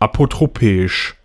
apotropäisch.